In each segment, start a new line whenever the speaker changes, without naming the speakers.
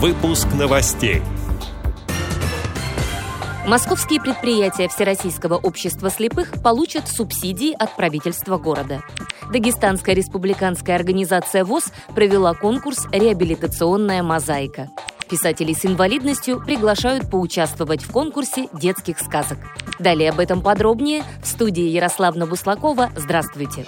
Выпуск новостей.
Московские предприятия Всероссийского общества слепых получат субсидии от правительства города. Дагестанская республиканская организация ВОЗ провела конкурс «Реабилитационная мозаика». Писателей с инвалидностью приглашают поучаствовать в конкурсе детских сказок. Далее об этом подробнее в студии Ярославна Буслакова. Здравствуйте!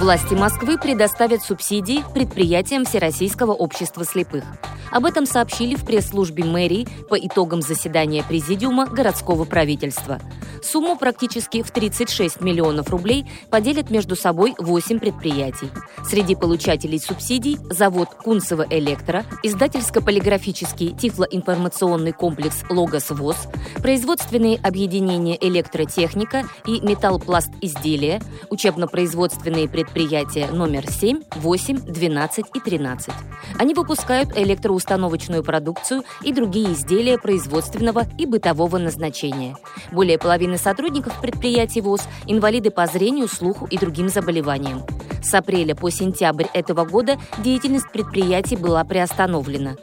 Власти Москвы предоставят субсидии предприятиям Всероссийского общества слепых. Об этом сообщили в пресс-службе мэрии по итогам заседания Президиума городского правительства. Сумму практически в 36 миллионов рублей поделят между собой 8 предприятий. Среди получателей субсидий завод Кунцево Электро, издательско-полиграфический тифлоинформационный комплекс Логос ВОЗ, производственные объединения Электротехника и Металлпласт изделия, учебно-производственные предприятия номер 7, 8, 12 и 13. Они выпускают электроустановочную продукцию и другие изделия производственного и бытового назначения. Более половины сотрудников предприятий ВОЗ – инвалиды по зрению, слуху и другим заболеваниям. С апреля по сентябрь этого года деятельность предприятий была приостановлена.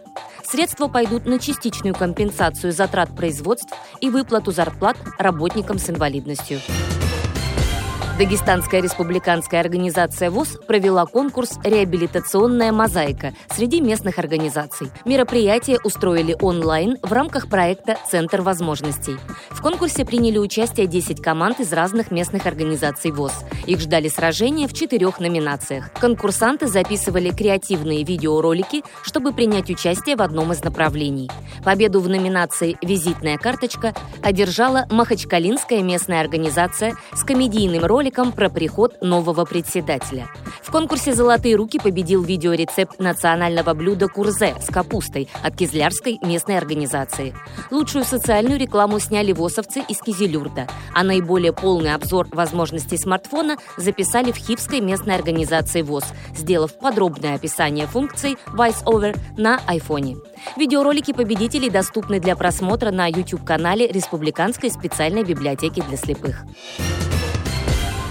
Средства пойдут на частичную компенсацию затрат производств и выплату зарплат работникам с инвалидностью. Дагестанская республиканская организация ВОЗ провела конкурс «Реабилитационная мозаика» среди местных организаций. Мероприятие устроили онлайн в рамках проекта «Центр возможностей». В конкурсе приняли участие 10 команд из разных местных организаций ВОЗ. Их ждали сражения в четырех номинациях. Конкурсанты записывали креативные видеоролики, чтобы принять участие в одном из направлений. Победу в номинации «Визитная карточка» одержала Махачкалинская местная организация с комедийным роликом роликом про приход нового председателя. В конкурсе «Золотые руки» победил видеорецепт национального блюда курзе с капустой от Кизлярской местной организации. Лучшую социальную рекламу сняли восовцы из Кизилюрта, а наиболее полный обзор возможностей смартфона записали в Хивской местной организации ВОЗ, сделав подробное описание функций VoiceOver на айфоне. Видеоролики победителей доступны для просмотра на YouTube-канале Республиканской специальной библиотеки для слепых.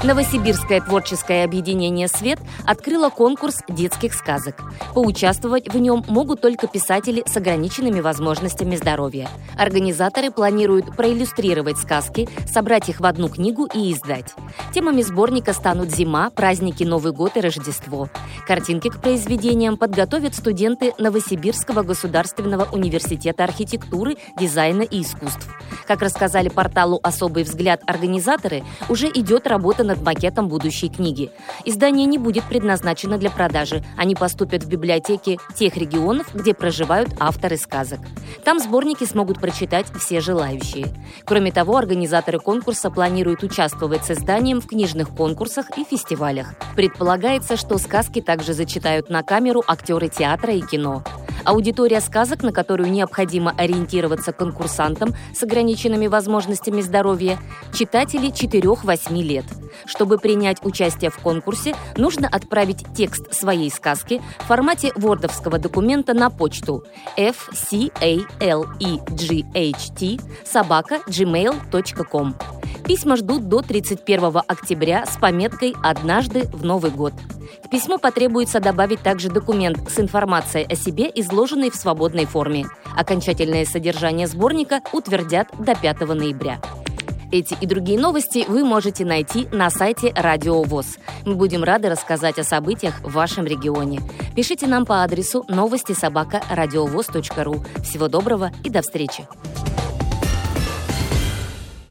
Новосибирское творческое объединение «Свет» открыло конкурс детских сказок. Поучаствовать в нем могут только писатели с ограниченными возможностями здоровья. Организаторы планируют проиллюстрировать сказки, собрать их в одну книгу и издать. Темами сборника станут зима, праздники Новый год и Рождество. Картинки к произведениям подготовят студенты Новосибирского государственного университета архитектуры, дизайна и искусств. Как рассказали порталу «Особый взгляд» организаторы, уже идет работа над макетом будущей книги. Издание не будет предназначено для продажи. Они поступят в библиотеки тех регионов, где проживают авторы сказок. Там сборники смогут прочитать все желающие. Кроме того, организаторы конкурса планируют участвовать с изданием в книжных конкурсах и фестивалях. Предполагается, что сказки также зачитают на камеру актеры театра и кино. Аудитория сказок, на которую необходимо ориентироваться конкурсантам с ограниченными возможностями здоровья, читатели 4-8 лет. Чтобы принять участие в конкурсе, нужно отправить текст своей сказки в формате вордовского документа на почту fcaleght собака gmail.com. Письма ждут до 31 октября с пометкой «Однажды в Новый год». К письму потребуется добавить также документ с информацией о себе, изложенной в свободной форме. Окончательное содержание сборника утвердят до 5 ноября. Эти и другие новости вы можете найти на сайте Радио ВОЗ. Мы будем рады рассказать о событиях в вашем регионе. Пишите нам по адресу новости собака ру. Всего доброго и до встречи!